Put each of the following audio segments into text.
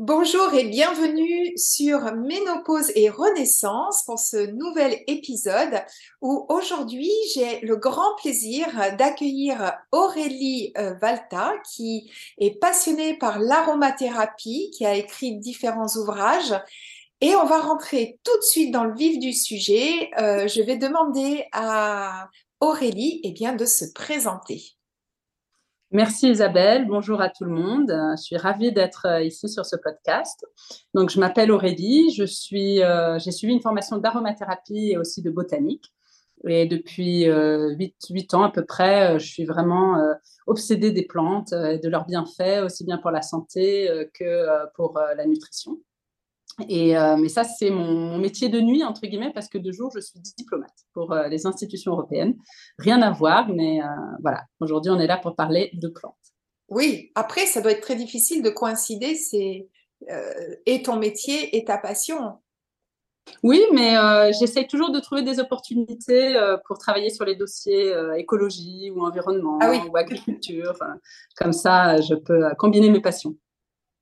Bonjour et bienvenue sur Ménopause et Renaissance pour ce nouvel épisode où aujourd'hui j'ai le grand plaisir d'accueillir Aurélie euh, Valta qui est passionnée par l'aromathérapie, qui a écrit différents ouvrages. Et on va rentrer tout de suite dans le vif du sujet. Euh, je vais demander à Aurélie eh de se présenter. Merci Isabelle, bonjour à tout le monde. Je suis ravie d'être euh, ici sur ce podcast. Donc je m'appelle Aurélie, je suis, euh, j'ai suivi une formation d'aromathérapie et aussi de botanique. Et depuis 8, euh, 8, ans à peu près, je suis vraiment obsédée des plantes et de leurs bienfaits, aussi bien pour la santé que pour la nutrition. Et, euh, mais ça, c'est mon, métier de nuit, entre guillemets, parce que de jour, je suis diplomate pour euh, les institutions européennes. Rien à voir, mais euh, voilà, aujourd'hui, on est là pour parler de plantes. Oui, après, ça doit être très difficile de coïncider c'est, et ton métier et ta passion. Oui, mais j'essaye toujours de trouver des opportunités pour travailler sur les dossiers écologie ou environnement ah ou agriculture. Comme ça, je peux combiner mes passions.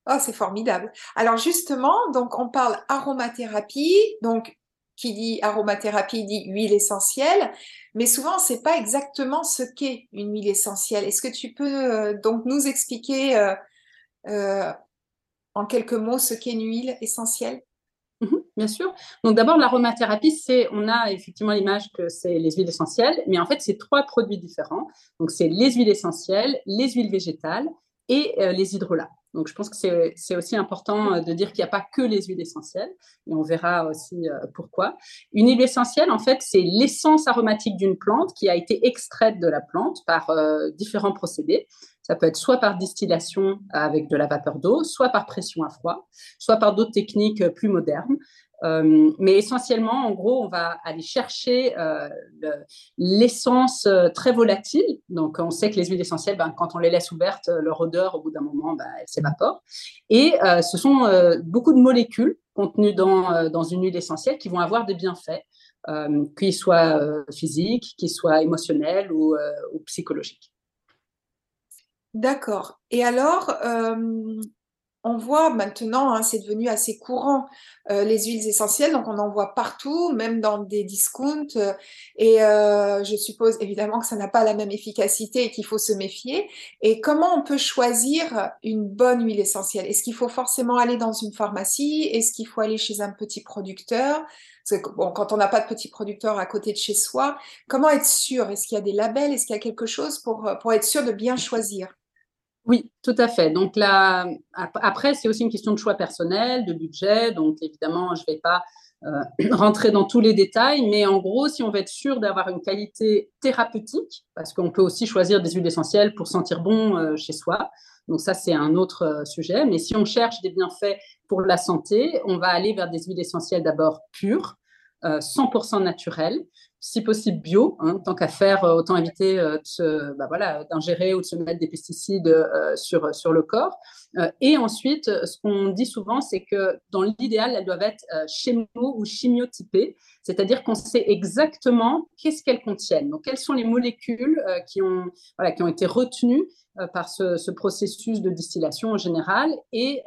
Oh, c'est formidable. Alors justement, donc on parle aromathérapie, donc qui dit aromathérapie dit huile essentielle, mais souvent c'est pas exactement ce qu'est une huile essentielle. Est-ce que tu peux euh, donc nous expliquer euh, euh, en quelques mots ce qu'est une huile essentielle? Mmh bien sûr. Donc d'abord, l'aromathérapie, c'est, on a effectivement l'image que c'est les huiles essentielles, mais en fait, c'est trois produits différents. Donc c'est les huiles essentielles, les huiles végétales et les hydrolats. Donc, je pense que c'est aussi important euh, de dire qu'il n'y a pas que les huiles essentielles, et on verra aussi euh, pourquoi. Une huile essentielle, en fait, c'est l'essence aromatique d'une plante qui a été extraite de la plante par euh, différents procédés. Ça peut être soit par distillation avec de la vapeur d'eau, soit par pression à froid, soit par d'autres techniques plus modernes. Euh, mais essentiellement, en gros, on va aller chercher euh, l'essence euh, très volatile. Donc, on sait que les huiles essentielles, ben, quand on les laisse ouvertes, leur odeur, au bout d'un moment, ben, elle s'évapore. Et ce sont beaucoup de molécules contenues dans, une huile essentielle qui vont avoir des bienfaits, qu'ils soient physiques, qu'ils soient émotionnels ou psychologiques. D'accord. Et alors, on voit maintenant, hein, c'est devenu assez courant, euh, les huiles essentielles, donc on en voit partout, même dans des discounts. Euh, et euh, je suppose évidemment que ça n'a pas la même efficacité et qu'il faut se méfier. Et comment on peut choisir une bonne huile essentielle? Est-ce qu'il faut forcément aller dans une pharmacie? Est-ce qu'il faut aller chez un petit producteur? Parce que, quand on n'a pas de petit producteur à côté de chez soi, comment être sûr? Est-ce qu'il y a des labels? Est-ce qu'il y a quelque chose pour, pour être sûr de bien choisir? Oui, tout à fait. Donc là, après, c'est aussi une question de choix personnel, de budget. Donc évidemment, je ne vais pas euh, rentrer dans tous les détails, mais en gros, si on veut être sûr d'avoir une qualité thérapeutique, parce qu'on peut aussi choisir des huiles essentielles pour sentir bon euh, chez soi. Donc ça, c'est un autre euh, sujet. Mais si on cherche des bienfaits pour la santé, on va aller vers des huiles essentielles d'abord pures, 100% naturelles, si possible bio, hein, tant qu'à faire, euh, autant éviter euh, bah d'ingérer ou de se mettre des pesticides euh, sur, sur le corps. et ensuite, ce qu'on dit souvent, c'est que dans l'idéal, elles doivent être chémo ou chimiotypées, c'est-à-dire qu'on sait exactement qu'est-ce qu'elles contiennent. Donc, quelles sont les molécules qui, ont, qui ont été retenues par ce, processus de distillation en général et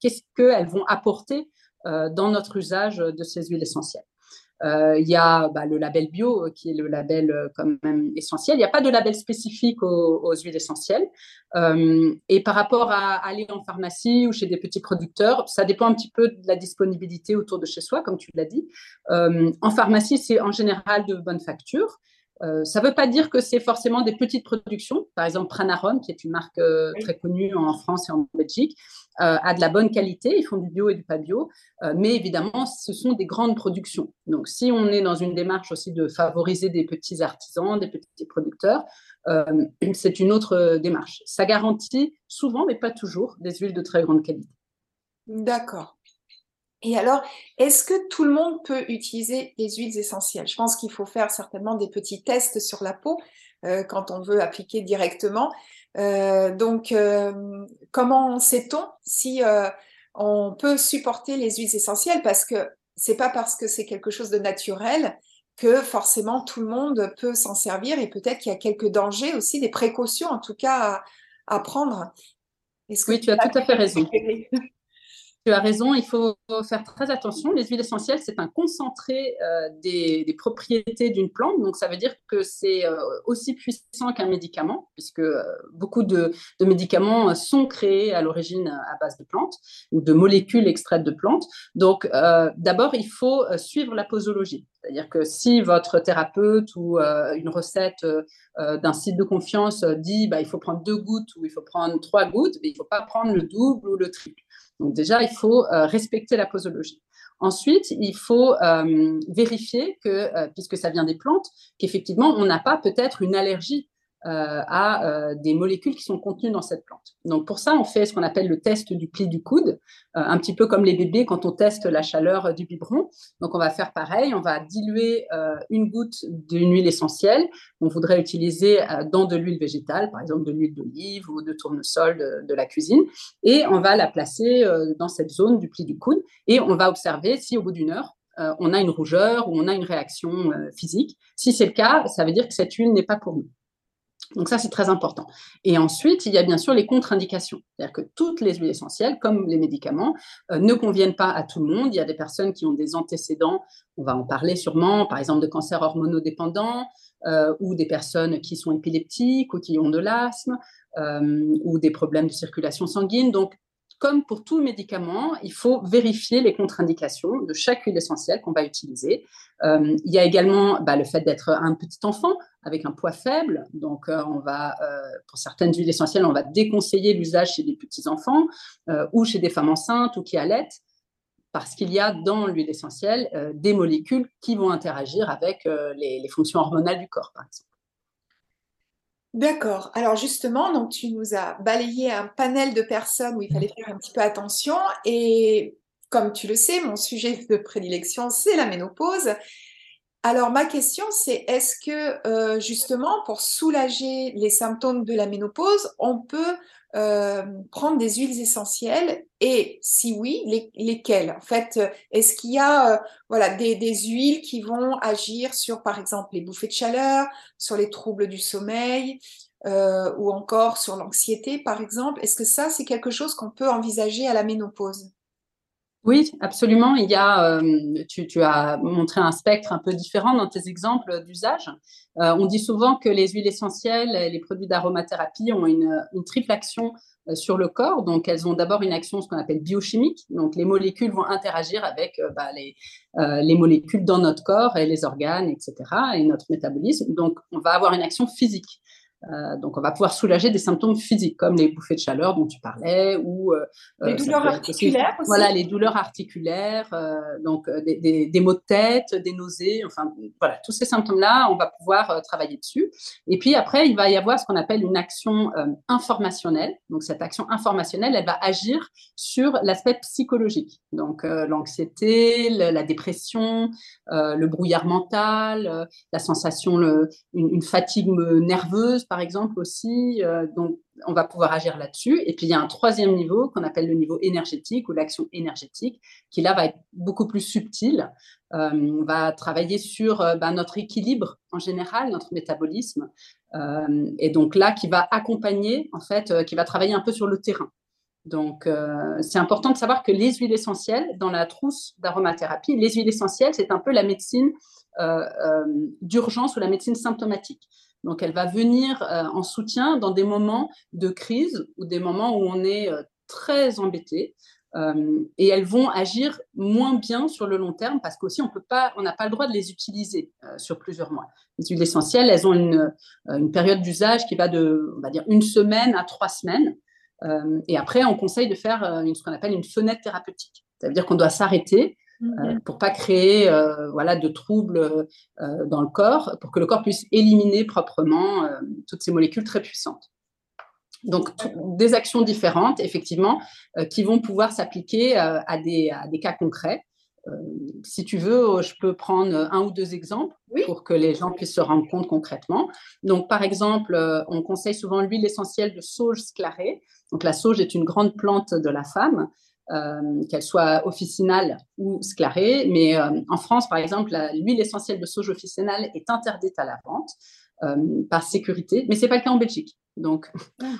qu'est-ce qu'elles vont apporter dans notre usage de ces huiles essentielles. Il y a bah, le label bio qui est le label quand même essentiel. Il n'y a pas de label spécifique aux, huiles essentielles. et par rapport à aller en pharmacie ou chez des petits producteurs, ça dépend un petit peu de la disponibilité autour de chez soi, comme tu l'as dit. en pharmacie, c'est en général de bonne facture. Euh, ça ne veut pas dire que c'est forcément des petites productions. Par exemple, Pranarum, qui est une marque euh, très connue en France et en Belgique, euh, a de la bonne qualité. Ils font du bio et du pas bio. mais évidemment, ce sont des grandes productions. Donc, si on est dans une démarche aussi de favoriser des petits artisans, des petits producteurs, c'est une autre démarche. Ça garantit souvent, mais pas toujours, des huiles de très grande qualité. D'accord. Et alors, est-ce que tout le monde peut utiliser les huiles essentielles? Je pense qu'il faut faire certainement des petits tests sur la peau euh, quand on veut appliquer directement. Euh, donc, euh, comment sait-on si on peut supporter les huiles essentielles? Parce que c'est pas parce que c'est quelque chose de naturel que forcément tout le monde peut s'en servir et peut-être qu'il y a quelques dangers aussi, des précautions en tout cas à, prendre. oui, tu as tout à fait raison. Tu as raison, il faut faire très attention. Les huiles essentielles, c'est un concentré euh, des, propriétés d'une plante. Donc, ça veut dire que c'est euh, aussi puissant qu'un médicament, puisque euh, beaucoup de, médicaments sont créés à l'origine à base de plantes ou de molécules extraites de plantes. Donc, d'abord, il faut suivre la posologie. C'est-à-dire que si votre thérapeute ou une recette d'un site de confiance dit bah, il faut prendre deux gouttes ou il faut prendre trois gouttes, mais il ne faut pas prendre le double ou le triple. Donc déjà, il faut euh, respecter la posologie. Ensuite, il faut euh, vérifier que, euh, puisque ça vient des plantes, qu'effectivement, on n'a pas peut-être une allergie à euh, des molécules qui sont contenues dans cette plante. Donc pour ça, on fait ce qu'on appelle le test du pli du coude, euh, un petit peu comme les bébés quand on teste la chaleur du biberon. Donc on va faire pareil, on va diluer une goutte d'une huile essentielle qu'on voudrait utiliser dans de l'huile végétale, par exemple de l'huile d'olive ou de tournesol de, de, la cuisine, et on va la placer dans cette zone du pli du coude et on va observer si au bout d'une heure, on a une rougeur ou on a une réaction physique. Si c'est le cas, ça veut dire que cette huile n'est pas pour nous. Donc ça, c'est très important. Et ensuite, il y a bien sûr les contre-indications. C'est-à-dire que toutes les huiles essentielles, comme les médicaments, euh, ne conviennent pas à tout le monde. Il y a des personnes qui ont des antécédents, on va en parler sûrement, par exemple de cancer hormonodépendant, euh, ou des personnes qui sont épileptiques ou qui ont de l'asthme, euh, ou des problèmes de circulation sanguine. Donc, comme pour tout médicament, il faut vérifier les contre-indications de chaque huile essentielle qu'on va utiliser. il y a également bah, le fait d'être un petit enfant avec un poids faible. Donc, euh, on va, euh, pour certaines huiles essentielles, on va déconseiller l'usage chez des petits-enfants euh, ou chez des femmes enceintes ou qui allaitent, parce qu'il y a dans l'huile essentielle des molécules qui vont interagir avec les, fonctions hormonales du corps, par exemple. D'accord. Alors justement, donc tu nous as balayé un panel de personnes où il fallait faire un petit peu attention. Et comme tu le sais, mon sujet de prédilection, c'est la ménopause. Alors ma question c'est est-ce que euh, justement pour soulager les symptômes de la ménopause, on peut euh, prendre des huiles essentielles et si oui, lesquelles En fait, est-ce qu'il y a euh, voilà des, huiles qui vont agir sur par exemple les bouffées de chaleur, sur les troubles du sommeil ou encore sur l'anxiété par exemple? Est-ce que ça c'est quelque chose qu'on peut envisager à la ménopause? Oui, absolument. Il y a, euh, tu, as montré un spectre un peu différent dans tes exemples d'usage. Euh, on dit souvent que les huiles essentielles et les produits d'aromathérapie ont une, triple action euh, sur le corps. Donc, elles ont d'abord une action, ce qu'on appelle biochimique. Donc, les molécules vont interagir avec bah, les, les molécules dans notre corps et les organes, etc., et notre métabolisme. Donc, on va avoir une action physique. Euh, donc, on va pouvoir soulager des symptômes physiques comme les bouffées de chaleur dont tu parlais ou euh, les douleurs articulaires. Aussi, Voilà, les douleurs articulaires, euh, donc des, des, maux de tête, des nausées, enfin voilà, tous ces symptômes-là, on va pouvoir travailler dessus. Et puis après, il va y avoir ce qu'on appelle une action informationnelle. Donc, cette action informationnelle, elle va agir sur l'aspect psychologique, donc l'anxiété, la dépression, le brouillard mental, la sensation, le, une fatigue nerveuse par exemple, aussi. Euh, donc, on va pouvoir agir là-dessus. Et puis, il y a un troisième niveau qu'on appelle le niveau énergétique ou l'action énergétique, qui là va être beaucoup plus subtil. Euh, on va travailler sur euh, bah, notre équilibre en général, notre métabolisme. et donc là, qui va accompagner, en fait, qui va travailler un peu sur le terrain. Donc, c'est important de savoir que les huiles essentielles, dans la trousse d'aromathérapie, les huiles essentielles, c'est un peu la médecine d'urgence ou la médecine symptomatique. Donc, elle va venir en soutien dans des moments de crise ou des moments où on est très embêté, euh, et elles vont agir moins bien sur le long terme parce qu'aussi on n'a pas le droit de les utiliser euh, sur plusieurs mois. Les huiles essentielles, elles ont une, euh, une période d'usage qui va de, on va dire, une semaine à trois semaines. et après, on conseille de faire ce qu'on appelle une fenêtre thérapeutique. Ça veut dire qu'on doit s'arrêter mm-hmm. pour pas créer voilà de troubles dans le corps, pour que le corps puisse éliminer proprement toutes ces molécules très puissantes. Donc, des actions différentes, effectivement, euh, qui vont pouvoir s'appliquer euh, à, des, cas concrets. Euh, si tu veux, je peux prendre un ou deux exemples pour que les gens puissent se rendre compte concrètement. Donc, par exemple, on conseille souvent l'huile essentielle de sauge sclarée. Donc, la sauge est une grande plante de la femme, qu'elle soit officinale ou sclarée. Mais en France, par exemple, l'huile essentielle de sauge officinale est interdite à la vente. par sécurité, mais ce n'est pas le cas en Belgique. Donc,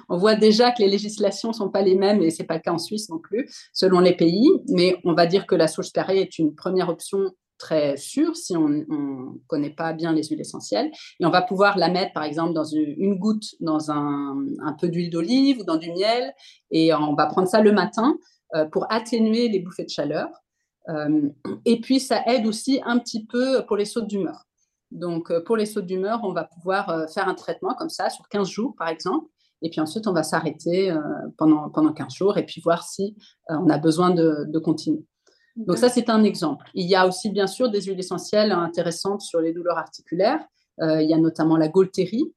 on voit déjà que les législations ne sont pas les mêmes et ce n'est pas le cas en Suisse non plus, selon les pays. Mais on va dire que la sauge carrée est une première option très sûre si on ne connaît pas bien les huiles essentielles. Et on va pouvoir la mettre, par exemple, dans une, goutte dans un, peu d'huile d'olive ou dans du miel. Et on va prendre ça le matin euh, pour atténuer les bouffées de chaleur. Euh, et puis, ça aide aussi un petit peu pour les sautes d'humeur. Donc, euh, pour les sautes d'humeur, on va pouvoir euh, faire un traitement comme ça sur 15 jours, par exemple. Et puis ensuite, on va s'arrêter euh, pendant, pendant 15 jours et puis voir si on a besoin de, continuer. Donc ça, c'est un exemple. Il y a aussi, bien sûr, des huiles essentielles intéressantes sur les douleurs articulaires. il y a notamment la Gaultérie,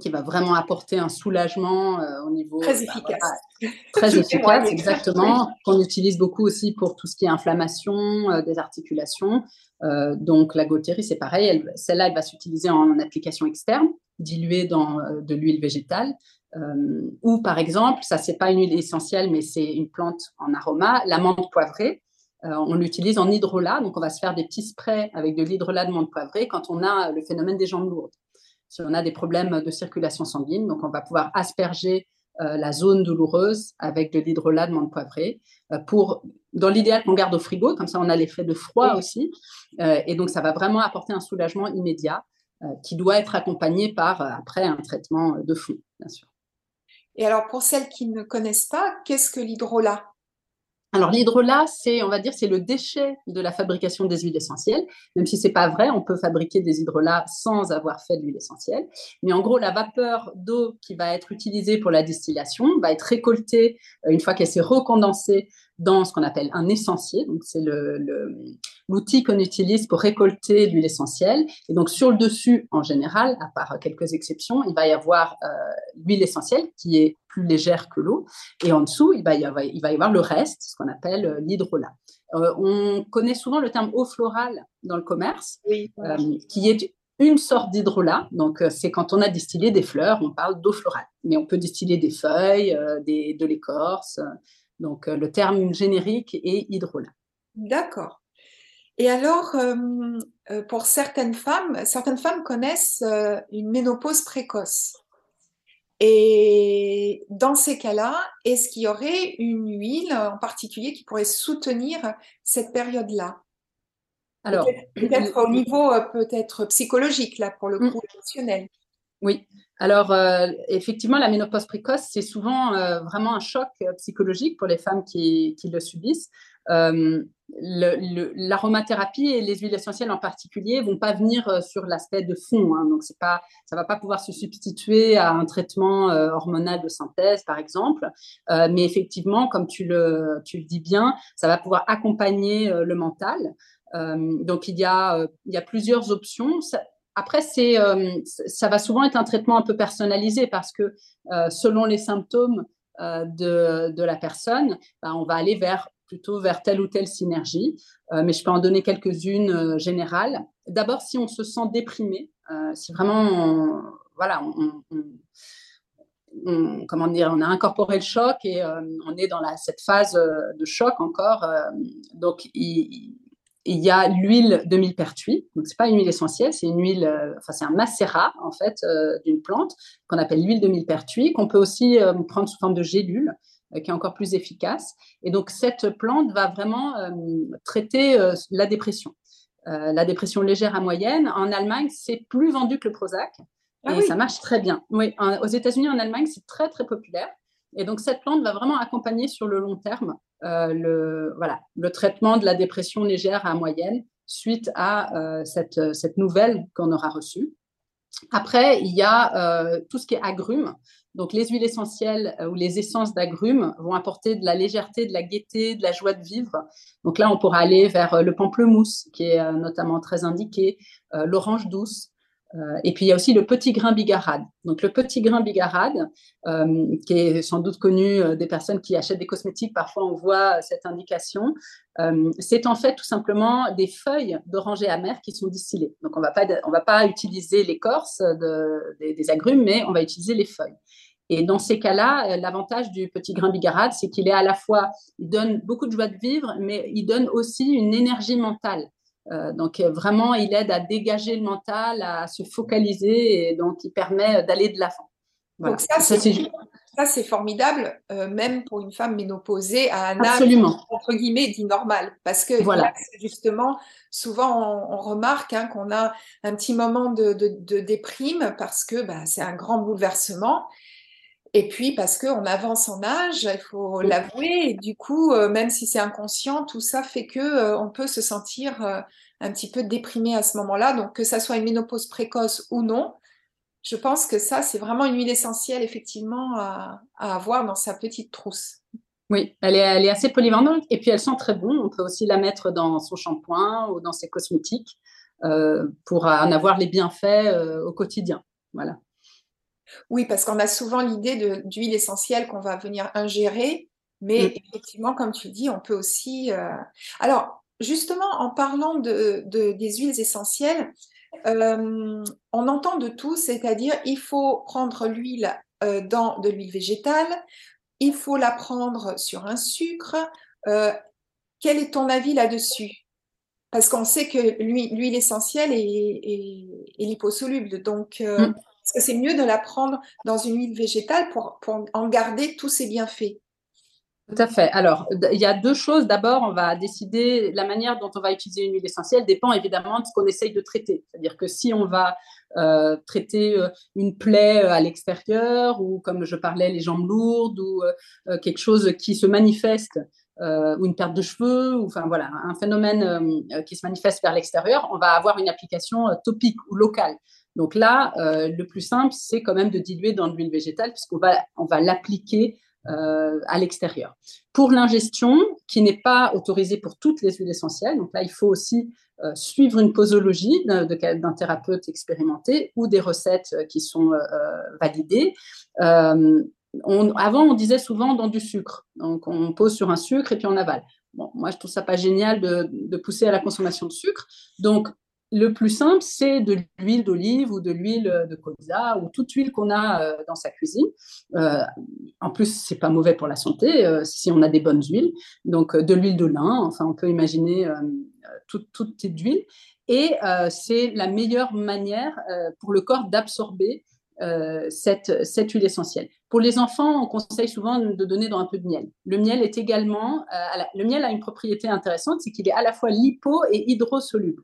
qui va vraiment apporter un soulagement au niveau... Très bah, efficace. très efficace, exactement. Qu'on utilise beaucoup aussi pour tout ce qui est inflammation des articulations. Euh, donc la Gaultérie, c'est pareil, celle-là, elle va s'utiliser en application externe, diluée dans euh, de l'huile végétale. Euh, ou par exemple, ça c'est pas une huile essentielle, mais c'est une plante en aroma, l'amande poivrée. on l'utilise en hydrolat, donc on va se faire des petits sprays avec de l'hydrolat de menthe poivrée quand on a le phénomène des jambes lourdes. Si on a des problèmes de circulation sanguine, donc on va pouvoir asperger la zone douloureuse avec de l'hydrolat de menthe poivrée pour dans l'idéal qu'on garde au frigo, comme ça on a l'effet de froid aussi. Euh, et donc ça va vraiment apporter un soulagement immédiat euh, qui doit être accompagné par euh, après un traitement de fond, bien sûr. Et alors pour celles qui ne connaissent pas, qu'est-ce que l'hydrolat? Alors l'hydrolat, c'est, on va dire, c'est le déchet de la fabrication des huiles essentielles. Même si c'est pas vrai, on peut fabriquer des hydrolats sans avoir fait de l'huile essentielle. Mais en gros, la vapeur d'eau qui va être utilisée pour la distillation va être récoltée une fois qu'elle s'est recondensée dans ce qu'on appelle un essentiel. Donc, c'est l'outil le, qu'on utilise pour récolter l'huile essentielle. Et donc, sur le dessus, en général, à part quelques exceptions, il va y avoir euh, l'huile essentielle qui est plus légère que l'eau. Et en dessous, il va y avoir, il va y avoir le reste, ce qu'on appelle euh, l'hydrolat. Euh, on connaît souvent le terme eau florale dans le commerce, qui est une sorte d'hydrolat. Donc, c'est quand on a distillé des fleurs, on parle d'eau florale. Mais on peut distiller des feuilles, des, de l'écorce, donc, euh, le terme générique est hydrolat. D'accord. Et alors, euh, euh, pour certaines femmes, certaines femmes connaissent une ménopause précoce. Et dans ces cas-là, est-ce qu'il y aurait une huile en particulier qui pourrait soutenir cette période-là? Alors, peut-être au niveau peut-être psychologique là pour le mmh. coup émotionnel. Oui. Alors, euh, effectivement, la ménopause précoce, c'est souvent euh, vraiment un choc euh, psychologique pour les femmes qui, le subissent. L'aromathérapie et les huiles essentielles en particulier vont pas venir sur l'aspect de fond, hein. donc c'est pas, ça va pas pouvoir se substituer à un traitement hormonal de synthèse, par exemple. mais effectivement, comme tu le, dis bien, ça va pouvoir accompagner le mental. donc il y a plusieurs options. Après, c'est, euh, ça va souvent être un traitement un peu personnalisé parce que euh, selon les symptômes euh, de, de, la personne, ben, on va aller vers plutôt vers telle ou telle synergie. mais je peux en donner quelques-unes générales. D'abord, si on se sent déprimé, si vraiment, on, voilà, comment dire, on a incorporé le choc et on est dans la, cette phase de choc encore. donc, il, il y a l'huile de millepertuis. Donc, c'est pas une huile essentielle, c'est une huile, euh, enfin, c'est un macérat, en fait, euh, d'une plante qu'on appelle l'huile de millepertuis, qu'on peut aussi euh, prendre sous forme de gélule. qui est encore plus efficace. Et donc, cette plante va vraiment traiter la dépression. la dépression légère à moyenne, en Allemagne, c'est plus vendu que le Prozac. Ah et ça marche très bien. Oui, aux États-Unis, en Allemagne, c'est très, très populaire. Et donc, cette plante va vraiment accompagner sur le long terme le, voilà, le traitement de la dépression légère à moyenne suite à cette, cette nouvelle qu'on aura reçue. Après, il y a euh, tout ce qui est agrumes. Donc, les huiles essentielles euh, ou les essences d'agrumes vont apporter de la légèreté, de la gaieté, de la joie de vivre. Donc là, on pourra aller vers euh, le pamplemousse, qui est notamment très indiqué, l'orange douce, euh, et puis il y a aussi le petit grain bigarade. Donc le petit grain bigarade, euh, qui est sans doute connu euh, des personnes qui achètent des cosmétiques, parfois on voit cette indication. c'est en fait tout simplement des feuilles d'oranger amer qui sont distillées. Donc on va pas on va pas utiliser l'écorce des, agrumes, mais on va utiliser les feuilles. Et dans ces cas-là, l'avantage du petit grain bigarade, c'est qu'il est à la fois, il donne beaucoup de joie de vivre, mais il donne aussi une énergie mentale. Euh, donc vraiment, il aide à dégager le mental, à se focaliser et donc il permet d'aller de l'avant. Donc ça, c'est formidable, euh, même pour une femme ménopausée à un âge entre guillemets dit normal, parce que voilà. justement, souvent on, remarque hein, qu'on a un petit moment de, déprime parce que bah, c'est un grand bouleversement. Et puis parce qu'on avance en âge, il faut l'avouer, et du coup, euh, même si c'est inconscient, tout ça fait que euh, on peut se sentir euh, un petit peu déprimé à ce moment-là. Donc que ça soit une ménopause précoce ou non, je pense que ça, c'est vraiment une huile essentielle effectivement à, avoir dans sa petite trousse. Oui, elle est, elle est, assez polyvalente et puis elle sent très bon. On peut aussi la mettre dans son shampoing ou dans ses cosmétiques pour en avoir les bienfaits au quotidien. Voilà. Oui, parce qu'on a souvent l'idée d'huile essentielle qu'on va venir ingérer, mais mm. effectivement, comme tu dis, on peut aussi. Euh, alors, justement, en parlant de, des huiles essentielles, euh, on entend de tout, c'est-à-dire il faut prendre l'huile euh, dans de l'huile végétale, il faut la prendre sur un sucre. quel est ton avis là-dessus? Parce qu'on sait que l'huile essentielle est, liposoluble, donc. Mm. Est-ce que c'est mieux de la prendre dans une huile végétale pour, en garder tous ses bienfaits tout à fait. Alors, il y a deux choses. D'abord, on va décider la manière dont on va utiliser une huile essentielle dépend évidemment de ce qu'on essaye de traiter. C'est-à-dire que si on va euh, traiter euh, une plaie euh, à l'extérieur ou, comme je parlais, les jambes lourdes ou quelque chose qui se manifeste ou une perte de cheveux, ou enfin voilà, un phénomène qui se manifeste vers l'extérieur, on va avoir une application topique ou locale. Donc là, euh, le plus simple, c'est quand même de diluer dans de l'huile végétale puisqu'on va, on va l'appliquer euh, à l'extérieur. Pour l'ingestion, qui n'est pas autorisée pour toutes les huiles essentielles, donc là, il faut aussi euh, suivre une posologie d'un thérapeute expérimenté ou des recettes qui sont validées. Avant, on disait souvent dans du sucre. Donc, on pose sur un sucre et puis on avale. Bon, moi, je trouve ça pas génial de, de, pousser à la consommation de sucre. Donc, le plus simple, c'est de l'huile d'olive ou de l'huile de colza ou toute huile qu'on a euh, dans sa cuisine. Euh, en plus, c'est pas mauvais pour la santé euh, si on a des bonnes huiles. Donc, de l'huile de lin, enfin, on peut imaginer toute, toute type d'huile. Et c'est la meilleure manière pour le corps d'absorber cette, cette, huile essentielle. Pour les enfants, on conseille souvent de donner dans un peu de miel. Le miel est également, le miel a une propriété intéressante, c'est qu'il est à la fois lipo et hydrosoluble.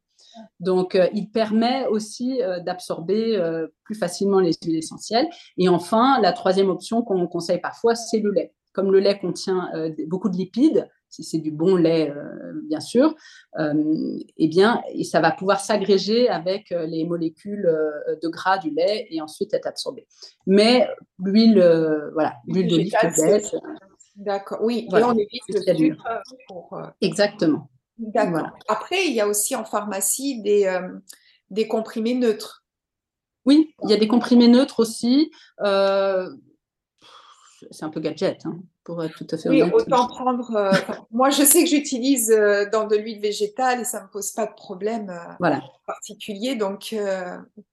Donc, euh, il permet aussi euh, d'absorber euh, plus facilement les huiles essentielles. Et enfin, la troisième option qu'on conseille parfois, c'est le lait. Comme le lait contient beaucoup de lipides, si c'est du bon lait, bien sûr, eh bien, ça va pouvoir s'agréger avec les molécules de gras du lait et ensuite être absorbé. Mais l'huile, voilà, l'huile d'olive D'accord, oui, voilà, on évite le sucre pour... Exactement. D'accord. Après, il y a aussi en pharmacie des, euh, des comprimés neutres. Oui, il y a des comprimés neutres aussi. Euh, c'est un peu gadget, hein, pour être tout à fait oui, autant prendre. Euh, moi, je sais que j'utilise dans de l'huile végétale et ça ne me pose pas de problème voilà. particulier. Donc,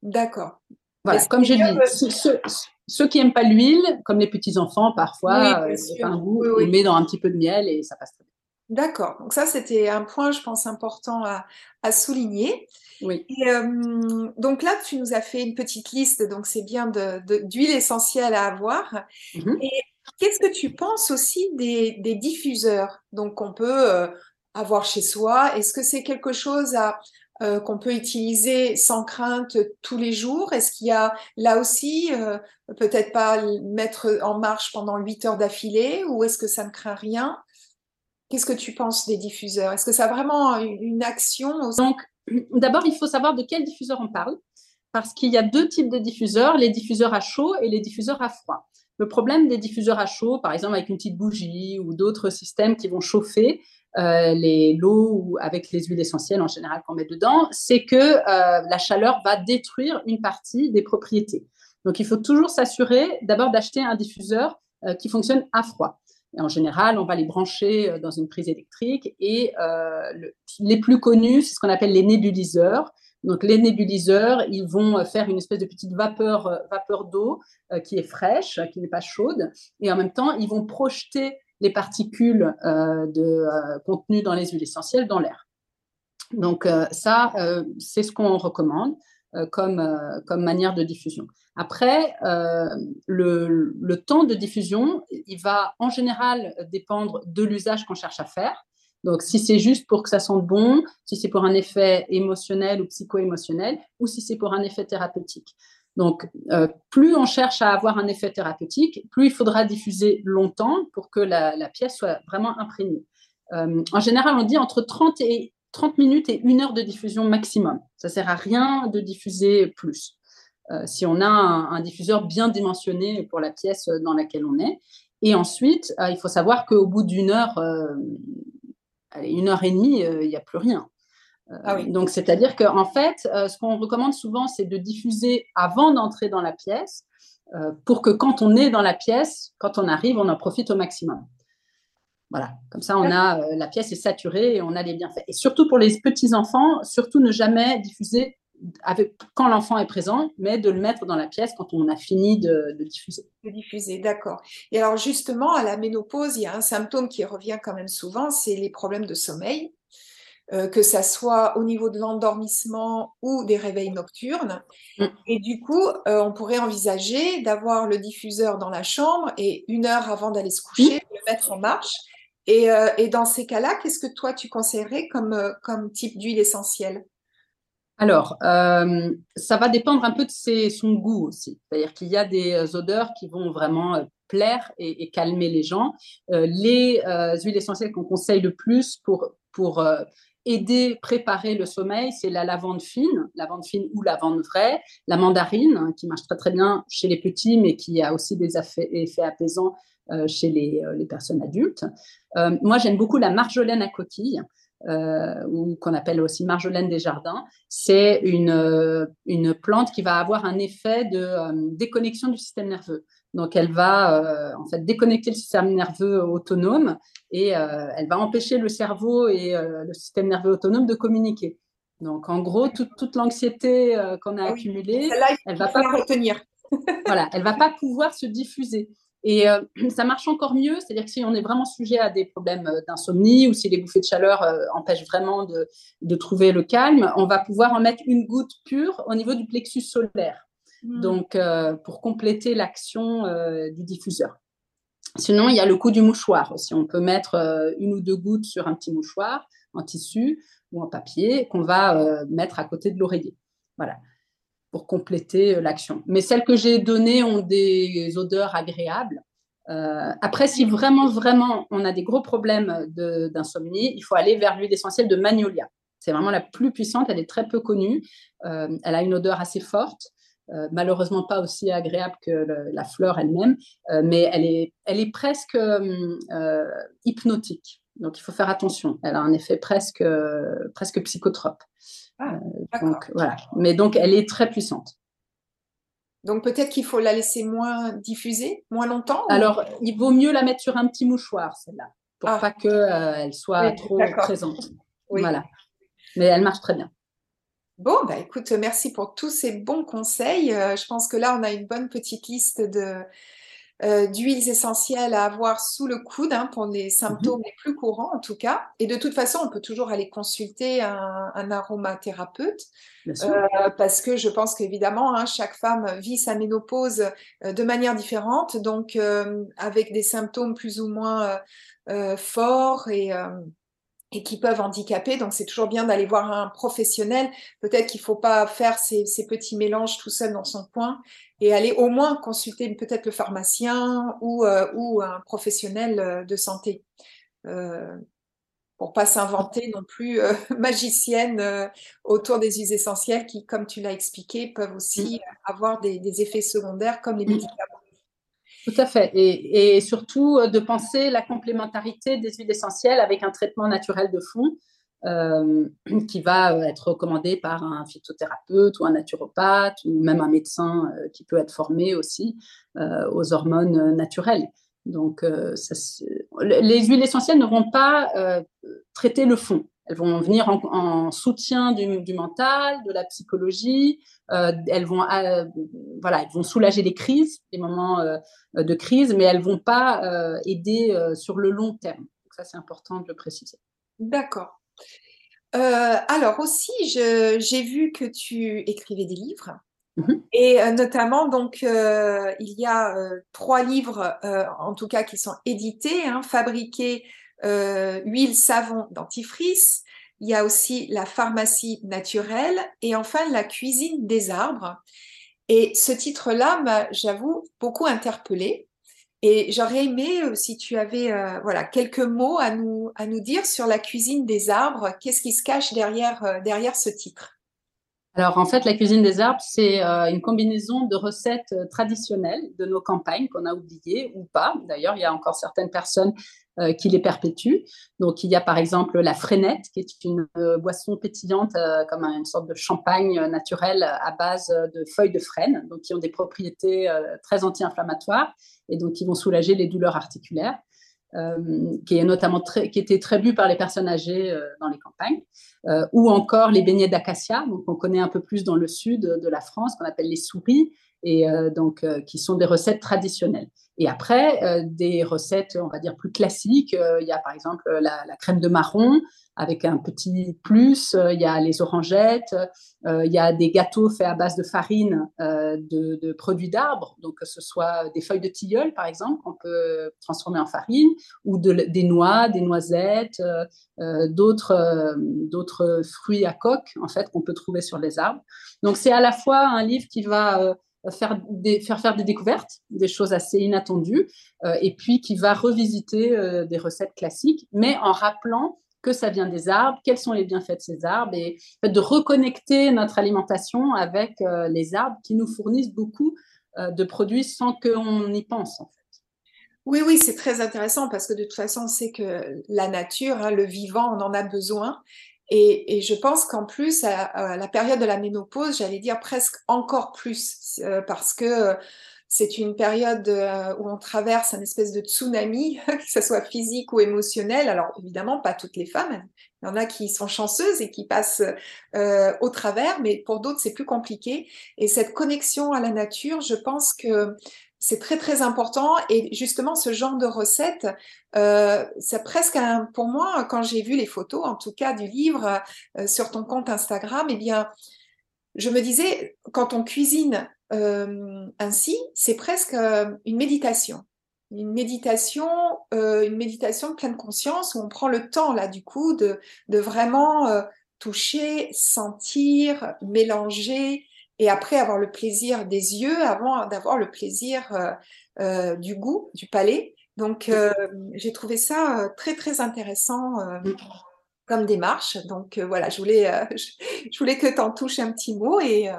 d'accord. Voilà, comme je dis, ceux, qui n'aiment pas l'huile, comme les petits-enfants, parfois, on met dans un petit peu de miel et ça passe très bien. D'accord. Donc ça, c'était un point, je pense, important à, souligner. Oui. donc là, tu nous as fait une petite liste, donc c'est bien d'huile de, essentielle à avoir. Mmh Et Qu'est-ce que tu penses aussi des, diffuseurs donc qu'on peut euh, avoir chez soi? Est-ce que c'est quelque chose euh, qu'on peut utiliser sans crainte tous les jours? Est-ce qu'il y a là aussi euh, peut-être pas mettre en marche pendant 8 heures d'affilée ou est-ce que ça ne craint rien? Qu'est-ce que tu penses des diffuseurs? Est-ce que ça a vraiment une action Donc, d'abord, il faut savoir de quel diffuseur on parle parce qu'il y a deux types de diffuseurs, les diffuseurs à chaud et les diffuseurs à froid. Le problème des diffuseurs à chaud, par exemple avec une petite bougie ou d'autres systèmes qui vont chauffer euh, les l'eau ou avec les huiles essentielles en général qu'on met dedans, c'est que euh, la chaleur va détruire une partie des propriétés. Donc il faut toujours s'assurer d'abord d'acheter un diffuseur euh, qui fonctionne à froid. En général, on va les brancher dans une prise électrique et les plus connus, c'est ce qu'on appelle les nébuliseurs. Donc, les nébuliseurs, ils vont euh, faire une espèce de petite vapeur, euh, vapeur d'eau euh, qui est fraîche, qui n'est pas chaude, et en même temps, ils vont projeter les particules de, contenues dans les huiles essentielles dans l'air. Donc, ça, c'est ce qu'on recommande comme, comme manière de diffusion. Après, le, le, temps de diffusion, il va en général dépendre de l'usage qu'on cherche à faire. Donc, si c'est juste pour que ça sente bon, si c'est pour un effet émotionnel ou psycho-émotionnel, ou si c'est pour un effet thérapeutique. Donc, euh, plus on cherche à avoir un effet thérapeutique, plus il faudra diffuser longtemps pour que la, pièce soit vraiment imprégnée. Euh, en général, on dit entre 30, et, 30 minutes et une heure de diffusion maximum. Ça ne sert à rien de diffuser plus. Euh, si on a un, un, diffuseur bien dimensionné pour la pièce dans laquelle on est. Et ensuite, il faut savoir qu'au bout d'une heure, une heure et demie, euh, il n'y a plus rien. Euh, ah donc, c'est-à-dire qu'en fait, euh, ce qu'on recommande souvent, c'est de diffuser avant d'entrer dans la pièce pour que quand on est dans la pièce, quand on arrive, on en profite au maximum. Voilà, comme ça, on a la pièce est saturée et on a les bienfaits. Et surtout pour les petits enfants, surtout ne jamais diffuser avec, quand l'enfant est présent, mais de le mettre dans la pièce quand on a fini de, diffuser. De diffuser, d'accord. Et alors justement, à la ménopause, il y a un symptôme qui revient quand même souvent, c'est les problèmes de sommeil, euh, que ça soit au niveau de l'endormissement ou des réveils nocturnes. Mm. Et du coup, euh, on pourrait envisager d'avoir le diffuseur dans la chambre et une heure avant d'aller se coucher, mm. le mettre en marche. Et, euh, et dans ces cas-là, qu'est-ce que toi tu conseillerais comme, comme type d'huile essentielle? Alors, euh, ça va dépendre un peu de son goût aussi. C'est-à-dire qu'il y a des euh, odeurs qui vont vraiment euh, plaire et, calmer les gens. les huiles essentielles qu'on conseille le plus pour, pour aider, préparer le sommeil, c'est la lavande fine, lavande fine ou lavande vraie, la mandarine, hein, qui marche très très bien chez les petits, mais qui a aussi des effets, apaisants chez les, les, personnes adultes. moi, j'aime beaucoup la marjolaine à coquille. Euh, ou qu'on appelle aussi marjolaine des jardins, c'est une, euh, une plante qui va avoir un effet de euh, déconnexion du système nerveux. Donc, elle va en fait déconnecter le système nerveux autonome et elle va empêcher le cerveau et le système nerveux autonome de communiquer. Donc, en gros, toute, l'anxiété qu'on a ah accumulée, elle va pas retenir. voilà, elle va pas pouvoir se diffuser. Et euh, ça marche encore mieux, c'est-à-dire que si on est vraiment sujet à des problèmes euh, d'insomnie ou si les bouffées de chaleur euh, empêchent vraiment de, de, trouver le calme, on va pouvoir en mettre une goutte pure au niveau du plexus solaire, mmh. donc pour compléter l'action du diffuseur. Sinon, il y a le coup du mouchoir aussi. On peut mettre une ou deux gouttes sur un petit mouchoir en tissu ou en papier qu'on va mettre à côté de l'oreiller. Voilà pour compléter euh, l'action. Mais celles que j'ai données ont des odeurs agréables. Euh, après, si vraiment, vraiment, on a des gros problèmes d'insomnie, il faut aller vers l'huile essentielle de magnolia. C'est vraiment la plus puissante, elle est très peu connue. Euh, elle a une odeur assez forte, malheureusement pas aussi agréable que la fleur elle-même, mais elle est, elle est presque hypnotique. Donc il faut faire attention. Elle a un effet presque, presque psychotrope. Ah, euh, donc, voilà. Mais donc, elle est très puissante. Donc, peut-être qu'il faut la laisser moins diffuser, moins longtemps Alors, il vaut mieux la mettre sur un petit mouchoir, celle-là, pour ah. pas qu'elle euh, soit trop présente. Voilà. Mais elle marche très bien. Bon, bah écoute, merci pour tous ces bons conseils. Euh, je pense que là, on a une bonne petite liste de, euh, d'huiles essentielles à avoir sous le coude hein, pour les symptômes mhm. les plus courants en tout cas. Et de toute façon, on peut toujours aller consulter un, aromathérapeute euh, parce que je pense qu'évidemment, hein, chaque femme vit sa ménopause euh, de manière différente, donc avec des symptômes plus ou moins forts et et qui peuvent handicaper. Donc, c'est toujours bien d'aller voir un professionnel. Peut-être qu'il ne faut pas faire ces, petits mélanges tout seul dans son coin et aller au moins consulter peut-être le pharmacien ou, euh, ou un professionnel euh, de santé. Euh, pour pas s'inventer non plus euh, magicienne autour des huiles essentielles qui, comme tu l'as expliqué, peuvent aussi mmh. avoir des, des, effets secondaires comme les mmh. médicaments. Tout à fait. Et, surtout euh, de penser la complémentarité des huiles essentielles avec un traitement naturel de fond euh, qui va euh, être recommandé par un phytothérapeute ou un naturopathe ou même un médecin qui peut être formé aussi aux hormones naturelles. Donc, les huiles essentielles ne vont pas traiter le fond. Elles vont venir en, soutien du, mental, de la psychologie. Euh, elles vont, euh, voilà, elles vont soulager les crises, les moments euh, de crise, mais elles vont pas aider sur le long terme. Donc ça, c'est important de le préciser. D'accord. alors aussi, j'ai vu que tu écrivais des livres. Mhm. Et notamment, donc, il y a trois livres, en tout cas, qui sont édités, hein, fabriqués euh, huile, savon, dentifrice. Il y a aussi la pharmacie naturelle et enfin la cuisine des arbres. Et ce titre-là m'a, j'avoue, beaucoup interpellée. Et j'aurais aimé euh, si tu avais euh, voilà quelques mots à nous à nous dire sur la cuisine des arbres. Qu'est-ce qui se cache derrière derrière ce titre? Alors en fait, la cuisine des arbres, c'est une combinaison de recettes traditionnelles de nos campagnes qu'on a oubliées ou pas. D'ailleurs, il y a encore certaines personnes euh, qui les perpétue. Donc, il y a par exemple la frénette, qui est une euh, boisson pétillante euh, comme une sorte de champagne naturel à base de feuilles de frêne, donc qui ont des propriétés très anti-inflammatoires et donc qui vont soulager les douleurs articulaires. Qui est notamment très, qui était très bu par les personnes âgées dans les campagnes, ou encore les beignets d'acacia, donc on connaît un peu plus dans le sud de la France, qu'on appelle les souris, et donc qui sont des recettes traditionnelles. Et après, euh, des recettes, on va dire, plus classiques. Euh, il y a par exemple la, crème de marron avec un petit plus. Euh, il y a les orangettes. il y a des gâteaux faits à base de farine de, produits d'arbres. Donc, que ce soit des feuilles de tilleul, par exemple, qu'on peut transformer en farine, ou des noix, des noisettes, d'autres, d'autres fruits à coque, en fait, qu'on peut trouver sur les arbres. Donc, c'est à la fois un livre qui va faire, des, faire faire des découvertes, des choses assez inattendues, euh, et puis qui va revisiter euh, des recettes classiques, mais en rappelant que ça vient des arbres, quels sont les bienfaits de ces arbres, et de reconnecter notre alimentation avec euh, les arbres qui nous fournissent beaucoup de produits sans qu'on y pense. En fait. Oui, oui, c'est très intéressant parce que de toute façon, on sait que la nature, hein, le vivant, on en a besoin. Et, je pense qu'en plus, à, la période de la ménopause, j'allais dire presque encore plus, euh, parce que c'est une période euh, où on traverse un espèce de tsunami, que ce soit physique ou émotionnel. Alors évidemment, pas toutes les femmes. Il y en a qui sont chanceuses et qui passent euh, au travers, mais pour d'autres, c'est plus compliqué. Et cette connexion à la nature, je pense que c'est très très important. Et justement ce genre de recette, euh, c'est presque un, pour moi quand j'ai vu les photos, en tout cas du livre euh, sur ton compte Instagram, eh bien je me disais quand on cuisine euh, ainsi, c'est presque une méditation, une méditation, une méditation de pleine conscience où on prend le temps là du coup de, de vraiment toucher, sentir, mélanger, et après avoir le plaisir des yeux avant d'avoir le plaisir euh, euh, du goût, du palais. Donc euh, j'ai trouvé ça très très intéressant comme démarche. Donc voilà, je voulais, je, voulais que tu en touches un petit mot et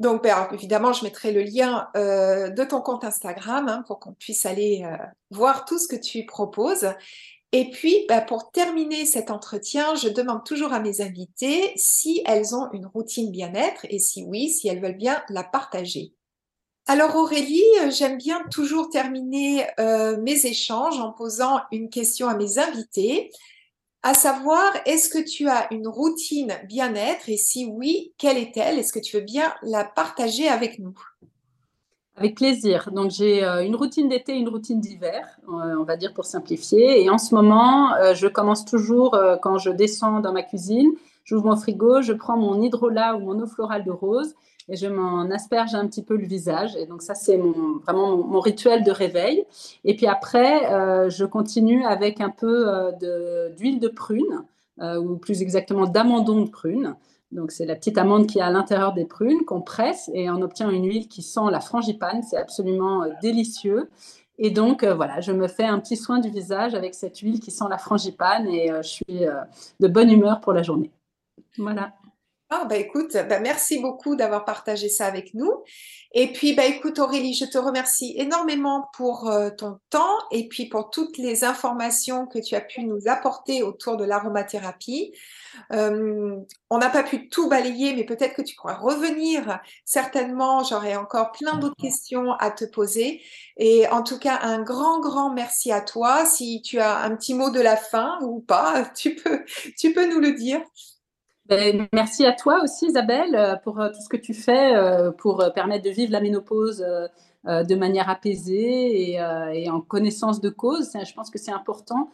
donc, ben, évidemment, je mettrai le lien de ton compte Instagram hein, pour qu'on puisse aller voir tout ce que tu proposes. Et puis, bah, pour terminer cet entretien, je demande toujours à mes invités si elles ont une routine bien-être et si oui, si elles veulent bien la partager. Alors Aurélie, euh, j'aime bien toujours terminer euh, mes échanges en posant une question à mes invités, à savoir, est-ce que tu as une routine bien-être et si oui, quelle est-elle? Est-ce que tu veux bien la partager avec nous? Avec plaisir. Donc j'ai une routine d'été, une routine d'hiver, on va dire pour simplifier. Et en ce moment, je commence toujours quand je descends dans ma cuisine, j'ouvre mon frigo, je prends mon hydrolat ou mon eau florale de rose et je m'en asperge un petit peu le visage. Et donc ça, c'est vraiment mon, rituel de réveil. Et puis après, euh, je continue avec un peu euh, d'huile de, prune, euh, ou plus exactement d'amandon de prune. Donc c'est la petite amande qui est à l'intérieur des prunes qu'on presse et on obtient une huile qui sent la frangipane. C'est absolument délicieux. Et donc, voilà, je me fais un petit soin du visage avec cette huile qui sent la frangipane et je suis de bonne humeur pour la journée. Voilà. Ah, bah écoute, bah merci beaucoup d'avoir partagé ça avec nous. Et puis, bah écoute, Aurélie, je te remercie énormément pour euh, ton temps et puis pour toutes les informations que tu as pu nous apporter autour de l'aromathérapie. Euh, on n'a pas pu tout balayer, mais peut-être que tu pourras revenir. Certainement, j'aurai encore plein d'autres questions à te poser. Et en tout cas, un grand, grand merci à toi. Si tu as un petit mot de la fin ou pas, tu peux, tu peux nous le dire. Ben, merci à toi aussi, Isabelle, euh, pour euh, tout ce que tu fais euh, pour permettre de vivre la ménopause de manière apaisée et, en connaissance de cause. Je pense que c'est important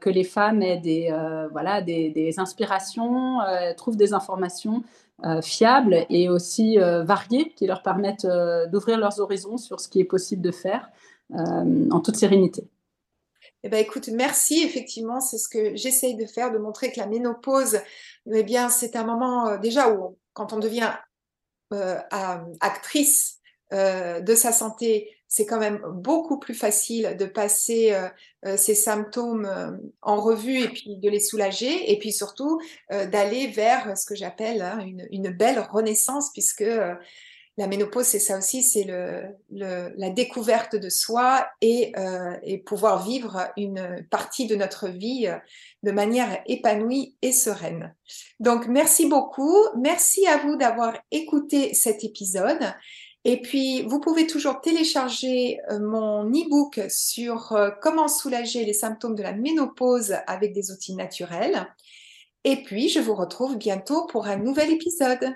que les femmes aient des, voilà, des, inspirations, trouvent des informations fiables et aussi variées qui leur permettent d'ouvrir leurs horizons sur ce qui est possible de faire en toute sérénité. Eh ben, écoute, merci. Effectivement, c'est ce que j'essaye de faire, de montrer que la ménopause, eh bien, c'est un moment euh, déjà où, quand on devient euh, actrice euh, de sa santé, c'est quand même beaucoup plus facile de passer ces symptômes en revue et puis de les soulager, et puis surtout d'aller vers ce que j'appelle hein, une, belle renaissance, puisque la ménopause, c'est ça aussi, c'est le, la découverte de soi euh, et, pouvoir vivre une partie de notre vie euh, de manière épanouie et sereine. Donc, merci beaucoup. Merci à vous d'avoir écouté cet épisode. Et puis, vous pouvez toujours télécharger euh, mon e-book sur comment soulager les symptômes de la ménopause avec des outils naturels. Et puis, je vous retrouve bientôt pour un nouvel épisode.